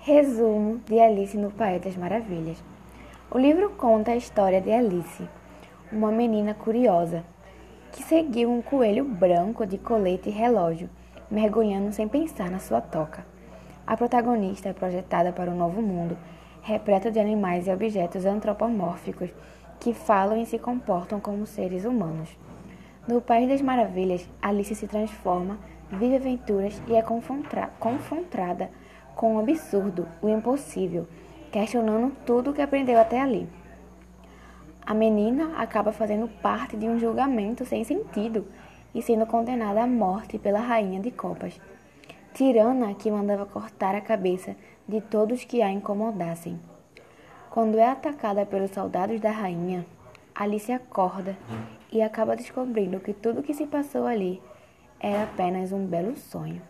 Resumo de Alice no País das Maravilhas. O livro conta a história de Alice, uma menina curiosa que seguiu um coelho branco de colete e relógio, mergulhando sem pensar na sua toca. A protagonista é projetada para um novo mundo, repleto de animais e objetos antropomórficos que falam e se comportam como seres humanos. No País das Maravilhas, Alice se transforma, vive aventuras e é confrontada com o absurdo, o impossível, questionando tudo o que aprendeu até ali. A menina acaba fazendo parte de um julgamento sem sentido e sendo condenada à morte pela rainha de copas, tirana que mandava cortar a cabeça de todos que a incomodassem. Quando é atacada pelos soldados da rainha, Alice acorda e acaba descobrindo que tudo o que se passou ali era apenas um belo sonho.